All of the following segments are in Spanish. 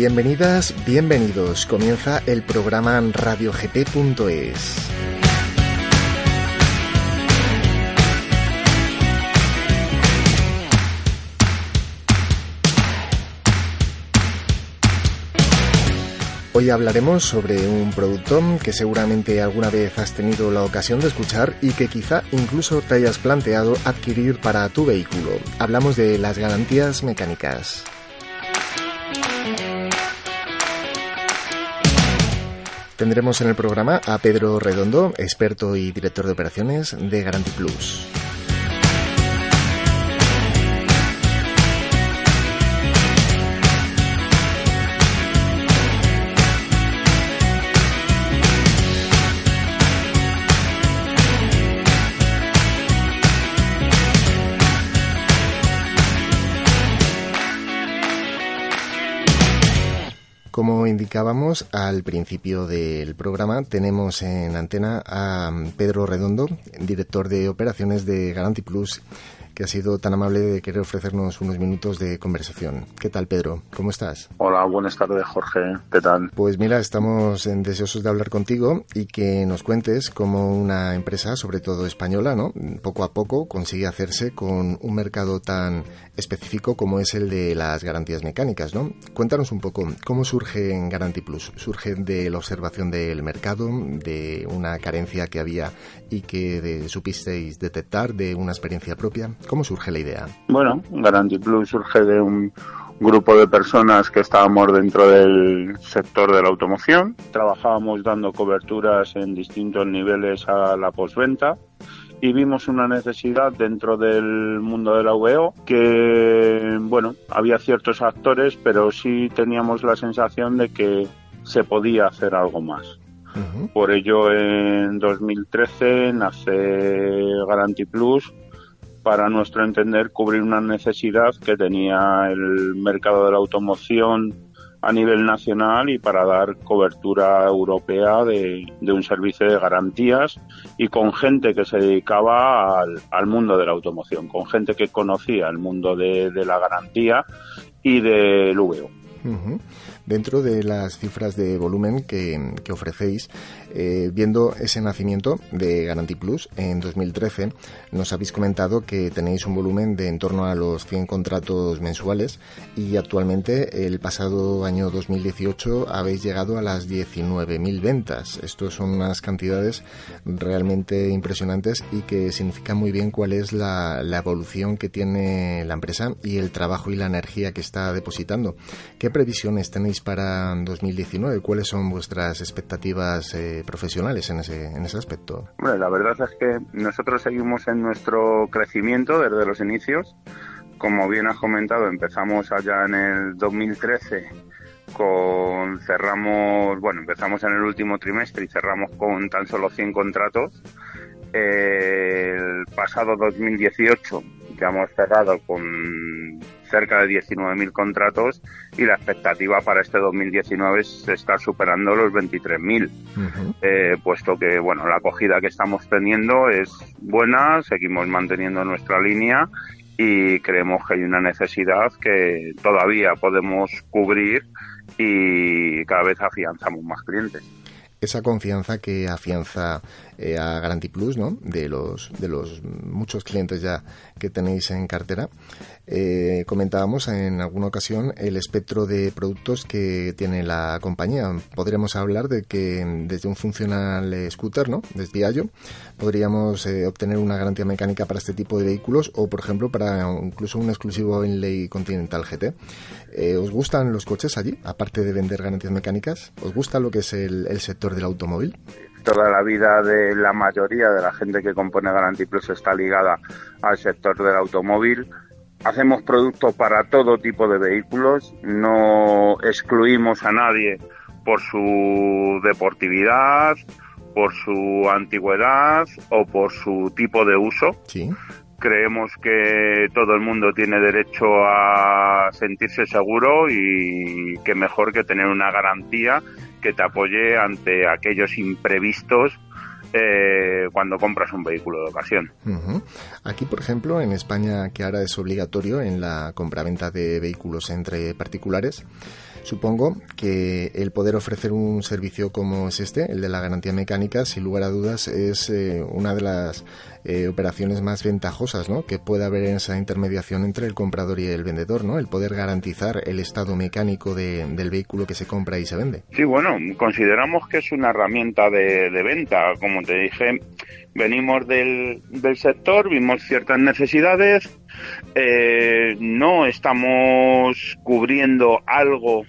Bienvenidas, bienvenidos. Comienza el programa radiogp.es. Hoy hablaremos sobre un producto que seguramente alguna vez has tenido la ocasión de escuchar y que quizá incluso te hayas planteado adquirir para tu vehículo. Hablamos de las garantías mecánicas. Tendremos en el programa a Pedro Redondo, experto y director de operaciones de Garanti Plus. Como indicábamos al principio del programa, tenemos en antena a Pedro Redondo, director de operaciones de Garanti Plus que ha sido tan amable de querer ofrecernos unos minutos de conversación. ¿Qué tal, Pedro? ¿Cómo estás? Hola, buenas tardes, Jorge. ¿Qué tal? Pues mira, estamos deseosos de hablar contigo y que nos cuentes cómo una empresa, sobre todo española, ¿no? poco a poco consigue hacerse con un mercado tan específico como es el de las garantías mecánicas, ¿no? Cuéntanos un poco cómo surge en Garanti Plus. ¿Surge de la observación del mercado, de una carencia que había y que supisteis detectar, de una experiencia propia? ¿Cómo surge la idea? Bueno, Garanti Plus surge de un grupo de personas que estábamos dentro del sector de la automoción. Trabajábamos dando coberturas en distintos niveles a la postventa y vimos una necesidad dentro del mundo de la VO que, bueno, había ciertos actores, pero sí teníamos la sensación de que se podía hacer algo más. Por ello, en 2013 nace Garanti Plus para nuestro entender, cubrir una necesidad que tenía el mercado de la automoción a nivel nacional y para dar cobertura europea de, un servicio de garantías y con gente que se dedicaba al, mundo de la automoción, con gente que conocía el mundo de, la garantía y del VO. Dentro de las cifras de volumen que, ofrecéis, eh, viendo ese nacimiento de Garanti Plus en 2013, nos habéis comentado que tenéis un volumen de en torno a los 100 contratos mensuales y actualmente el pasado año 2018 habéis llegado a las 19.000 ventas. Estos son unas cantidades realmente impresionantes y que significan muy bien cuál es la, evolución que tiene la empresa y el trabajo y la energía que está depositando. ¿Qué previsiones tenéis para 2019? ¿Cuáles son vuestras expectativas eh, profesionales en ese, en ese aspecto? Bueno, la verdad es que nosotros seguimos en nuestro crecimiento desde los inicios. Como bien has comentado, empezamos allá en el 2013 con cerramos, bueno, empezamos en el último trimestre y cerramos con tan solo 100 contratos. El pasado 2018 ya hemos cerrado con cerca de 19.000 contratos y la expectativa para este 2019 es estar superando los 23.000, eh, puesto que bueno la acogida que estamos teniendo es buena, seguimos manteniendo nuestra línea y creemos que hay una necesidad que todavía podemos cubrir y cada vez afianzamos más clientes esa confianza que afianza eh, a Garanti Plus, ¿no? De los, de los muchos clientes ya que tenéis en cartera. Eh, comentábamos en alguna ocasión el espectro de productos que tiene la compañía. Podríamos hablar de que desde un funcional scooter, ¿no? Desde Diallo, podríamos eh, obtener una garantía mecánica para este tipo de vehículos o, por ejemplo, para incluso un exclusivo en ley Continental GT. ¿Os gustan los coches allí, aparte de vender garantías mecánicas? ¿Os gusta lo que es el sector del automóvil? Toda la vida de la mayoría de la gente que compone Garanti Plus está ligada al sector del automóvil. Hacemos productos para todo tipo de vehículos, no excluimos a nadie por su deportividad, por su antigüedad o por su tipo de uso. Creemos que todo el mundo tiene derecho a sentirse seguro y que mejor que tener una garantía que te apoye ante aquellos imprevistos eh, cuando compras un vehículo de ocasión. Aquí, por ejemplo, en España, que ahora es obligatorio en la compraventa de vehículos entre particulares, Supongo que el poder ofrecer un servicio como es este, el de la garantía mecánica, sin lugar a dudas, es eh, una de las eh, operaciones más ventajosas ¿no? que puede haber en esa intermediación entre el comprador y el vendedor, ¿no? el poder garantizar el estado mecánico del vehículo que se compra y se vende. Sí, bueno, consideramos que es una herramienta de, venta. Como te dije, venimos del, del sector, vimos ciertas necesidades, eh, no estamos cubriendo algo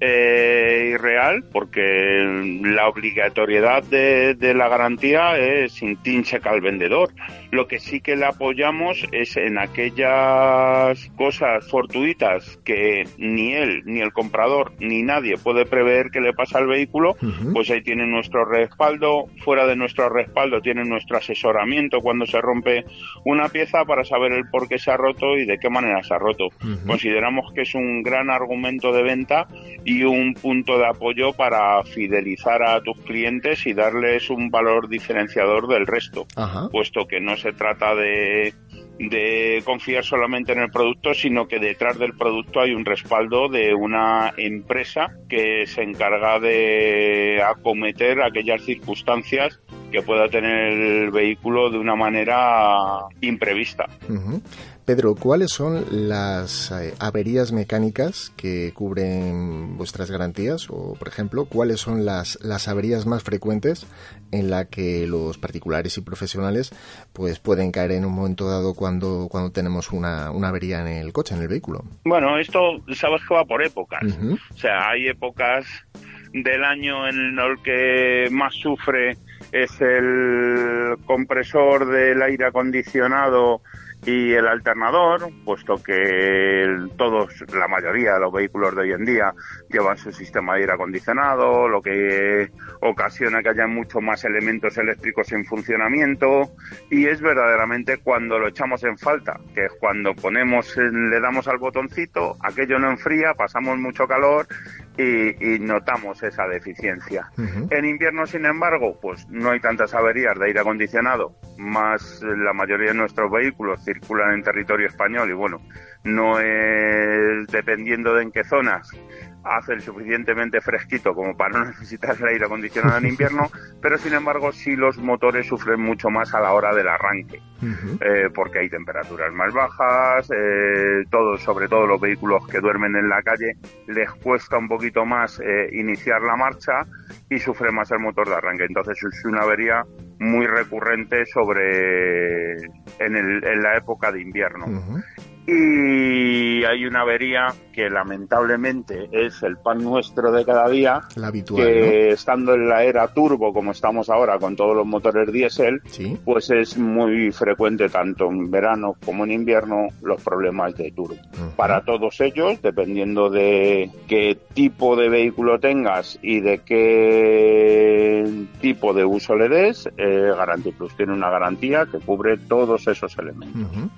eh, irreal porque la obligatoriedad de, la garantía es intrínseca al vendedor. Lo que sí que le apoyamos es en aquellas cosas fortuitas que ni él, ni el comprador, ni nadie puede prever que le pasa al vehículo, pues ahí tiene nuestro respaldo. Fuera de nuestro respaldo tiene nuestro asesoramiento cuando se rompe una pieza para saber el por qué se ha roto y de qué manera se ha roto. Consideramos que es un gran argumento de venta y un punto de apoyo para fidelizar a tus clientes y darles un valor diferenciador del resto, puesto que no se trata de, de confiar solamente en el producto, sino que detrás del producto hay un respaldo de una empresa que se encarga de acometer aquellas circunstancias que pueda tener el vehículo de una manera imprevista. Pedro, ¿cuáles son las eh, averías mecánicas que cubren vuestras garantías? O, por ejemplo, ¿cuáles son las, las averías más frecuentes en la que los particulares y profesionales pues pueden caer en un momento dado cuando, cuando tenemos una, una avería en el coche, en el vehículo? Bueno, esto sabes que va por épocas. O sea, hay épocas del año en el que más sufre es el compresor del aire acondicionado y el alternador, puesto que todos, la mayoría de los vehículos de hoy en día llevan su sistema de aire acondicionado, lo que ocasiona que haya muchos más elementos eléctricos en funcionamiento y es verdaderamente cuando lo echamos en falta, que es cuando ponemos, le damos al botoncito, aquello no enfría, pasamos mucho calor y, notamos esa deficiencia. En invierno, sin embargo, pues no hay tantas averías de aire acondicionado, más la mayoría de nuestros vehículos circulan en territorio español y bueno, no es dependiendo de en qué zonas hace el suficientemente fresquito como para no necesitar el aire acondicionado en invierno, pero sin embargo sí los motores sufren mucho más a la hora del arranque, eh, porque hay temperaturas más bajas, eh, todos, sobre todo los vehículos que duermen en la calle, les cuesta un poquito más eh, iniciar la marcha y sufre más el motor de arranque. Entonces es una avería muy recurrente sobre en, el, en la época de invierno y hay una avería que lamentablemente es el pan nuestro de cada día, la habitual, que estando en la era turbo como estamos ahora con todos los motores diésel, pues es muy frecuente tanto en verano como en invierno los problemas de turbo. Para todos ellos, dependiendo de qué tipo de vehículo tengas y de qué tipo de uso le des, eh, Garanti Plus tiene una garantía que cubre todos esos elementos.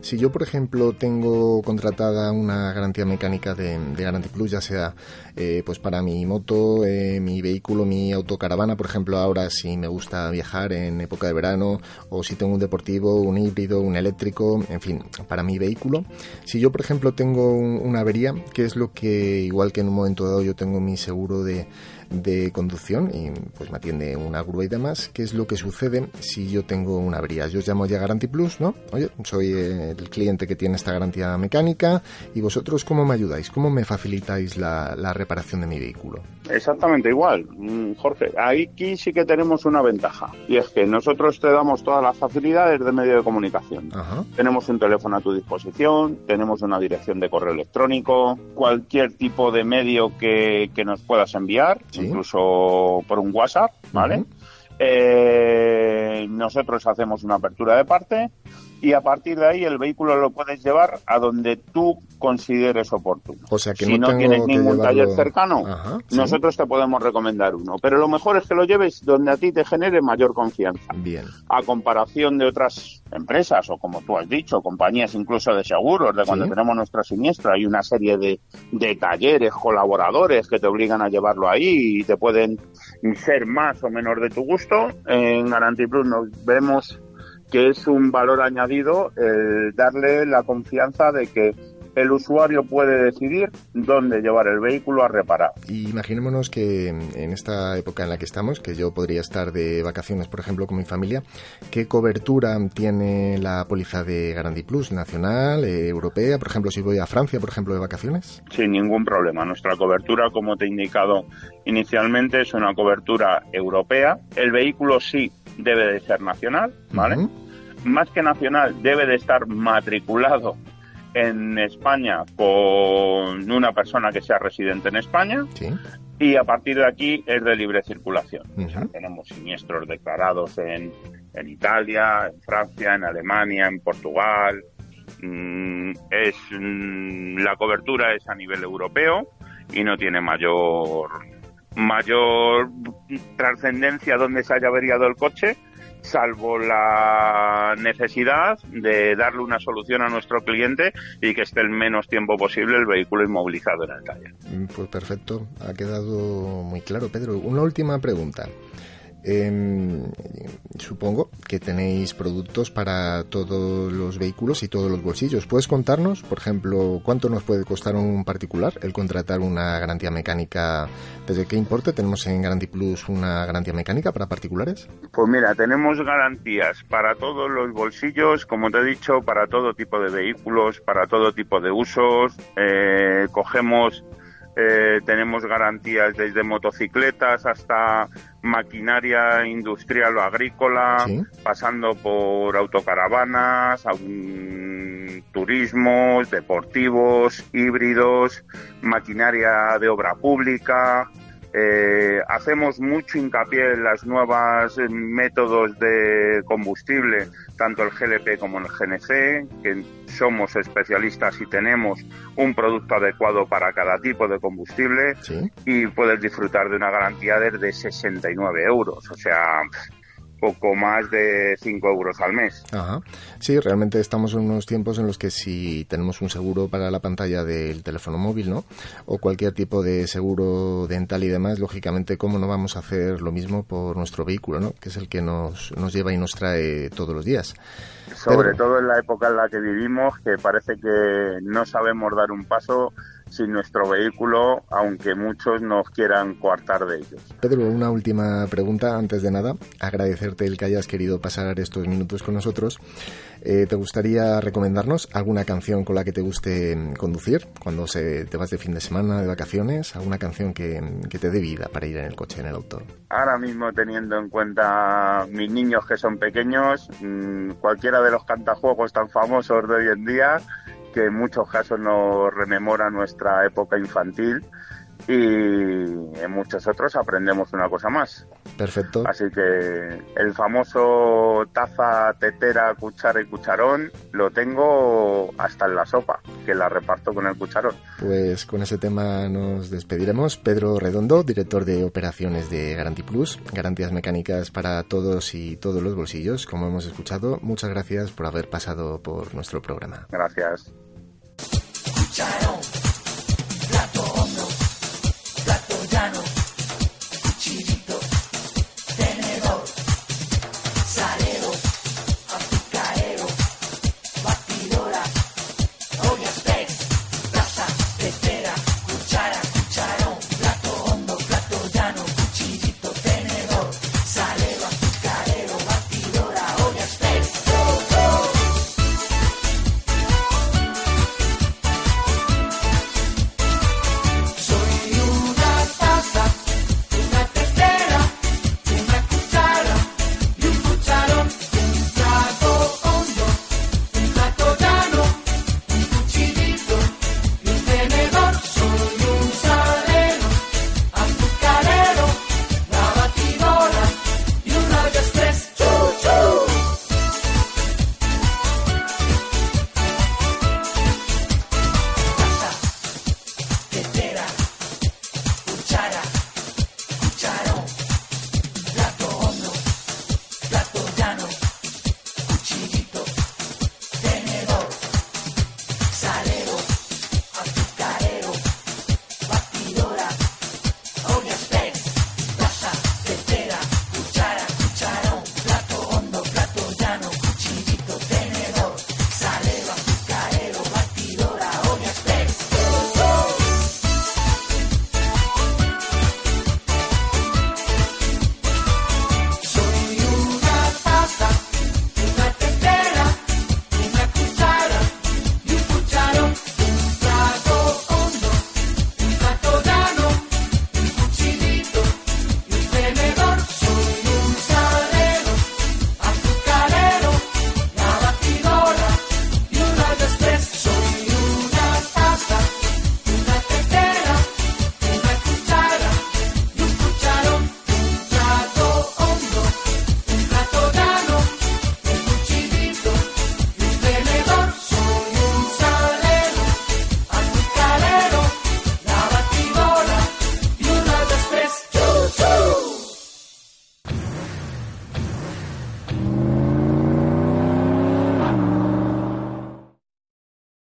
Si yo, por ejemplo, tengo contratada una garantía mecánica de, de Guarantee Plus, ya sea eh, pues para mi moto, eh, mi vehículo, mi autocaravana, por ejemplo, ahora si me gusta viajar en época de verano, o si tengo un deportivo, un híbrido, un eléctrico, en fin, para mi vehículo. Si yo, por ejemplo, tengo una avería, que es lo que, igual que en un momento dado yo tengo mi seguro de de conducción y pues me atiende una grúa y demás, ¿qué es lo que sucede si yo tengo una avería? Yo os llamo ya Garanti Plus, ¿no? Oye, soy el cliente que tiene esta garantía mecánica y vosotros ¿cómo me ayudáis? ¿Cómo me facilitáis la, reparación de mi vehículo? Exactamente igual, mm, Jorge. Aquí sí que tenemos una ventaja y es que nosotros te damos todas las facilidades de medio de comunicación. Tenemos un teléfono a tu disposición, tenemos una dirección de correo electrónico, cualquier tipo de medio que, que nos puedas enviar incluso por un WhatsApp, ¿vale? Eh, nosotros hacemos una apertura de parte y a partir de ahí el vehículo lo puedes llevar a donde tú consideres oportuno. O sea que si no, no tienes ningún taller cercano, Ajá, ¿sí? nosotros te podemos recomendar uno. Pero lo mejor es que lo lleves donde a ti te genere mayor confianza. Bien. A comparación de otras empresas o como tú has dicho, compañías incluso de seguros, de cuando Sí. tenemos nuestra siniestra, hay una serie de, de talleres, colaboradores que te obligan a llevarlo ahí y te pueden ser más o menos de tu gusto. En Guarantee Plus nos vemos que es un valor añadido el darle la confianza de que el usuario puede decidir dónde llevar el vehículo a reparar. Y imaginémonos que en esta época en la que estamos, que yo podría estar de vacaciones, por ejemplo, con mi familia, ¿qué cobertura tiene la póliza de Guarantee Plus? ¿Nacional, eh, europea? Por ejemplo, si voy a Francia, por ejemplo, de vacaciones. sin ningún problema. Nuestra cobertura, como te he indicado inicialmente, es una cobertura europea. El vehículo sí debe de ser nacional, ¿vale? Más que nacional, debe de estar matriculado en España con una persona que sea residente en España Sí. y a partir de aquí es de libre circulación. O sea, tenemos siniestros declarados en, en Italia, en Francia, en Alemania, en Portugal. Mm, es mm, la cobertura es a nivel europeo y no tiene mayor mayor trascendencia donde se haya averiado el coche, salvo la necesidad de darle una solución a nuestro cliente y que esté el menos tiempo posible el vehículo inmovilizado en el taller. Mm, Pues perfecto, ha quedado muy claro, Pedro. Una última pregunta. Em, supongo que tenéis productos para todos los vehículos y todos los bolsillos. ¿Puedes contarnos, por ejemplo, cuánto nos puede costar un particular el contratar una garantía mecánica? ¿Desde qué importe tenemos en Guarantee Plus una garantía mecánica para particulares? Pues mira, tenemos garantías para todos los bolsillos, como te he dicho, para todo tipo de vehículos, para todo tipo de usos. Eh, cogemos, eh, tenemos garantías desde motocicletas hasta maquinaria industrial o agrícola, Sí. pasando por autocaravanas, turismos, deportivos, híbridos, maquinaria de obra pública. Eh, hacemos mucho hincapié en las nuevas métodos de combustible, tanto el GLP como el GNC, que somos especialistas y tenemos un producto adecuado para cada tipo de combustible Sí. y puedes disfrutar de una garantía desde 69 euros, o sea, poco más de 5 euros al mes. Ajá. Sí, realmente estamos en unos tiempos en los que si tenemos un seguro para la pantalla del teléfono móvil, ¿no? O cualquier tipo de seguro dental y demás, lógicamente, ¿cómo no vamos a hacer lo mismo por nuestro vehículo, ¿no? Que es el que nos, nos lleva y nos trae todos los días. Sobre Pero- todo en la época en la que vivimos, que parece que no sabemos dar un paso sin nuestro vehículo, aunque muchos nos quieran coartar de ellos. Pedro, una última pregunta antes de nada. Agradecerte el que hayas querido pasar estos minutos con nosotros. Eh, ¿Te gustaría recomendarnos alguna canción con la que te guste mm, conducir cuando se, te vas de fin de semana, de vacaciones? ¿Alguna canción que, que te dé vida para ir en el coche, en el auto? Ahora mismo, teniendo en cuenta mis niños que son pequeños, mm, cualquiera de los cantajuegos tan famosos de hoy en día, que en muchos casos nos rememora nuestra época infantil y en muchos otros aprendemos una cosa más. Perfecto. Así que el famoso taza, tetera, cuchara y cucharón lo tengo hasta en la sopa, que la reparto con el cucharón. Pues con ese tema nos despediremos. Pedro Redondo, director de operaciones de Guarantee Plus, garantías mecánicas para todos y todos los bolsillos, como hemos escuchado. Muchas gracias por haber pasado por nuestro programa. Gracias.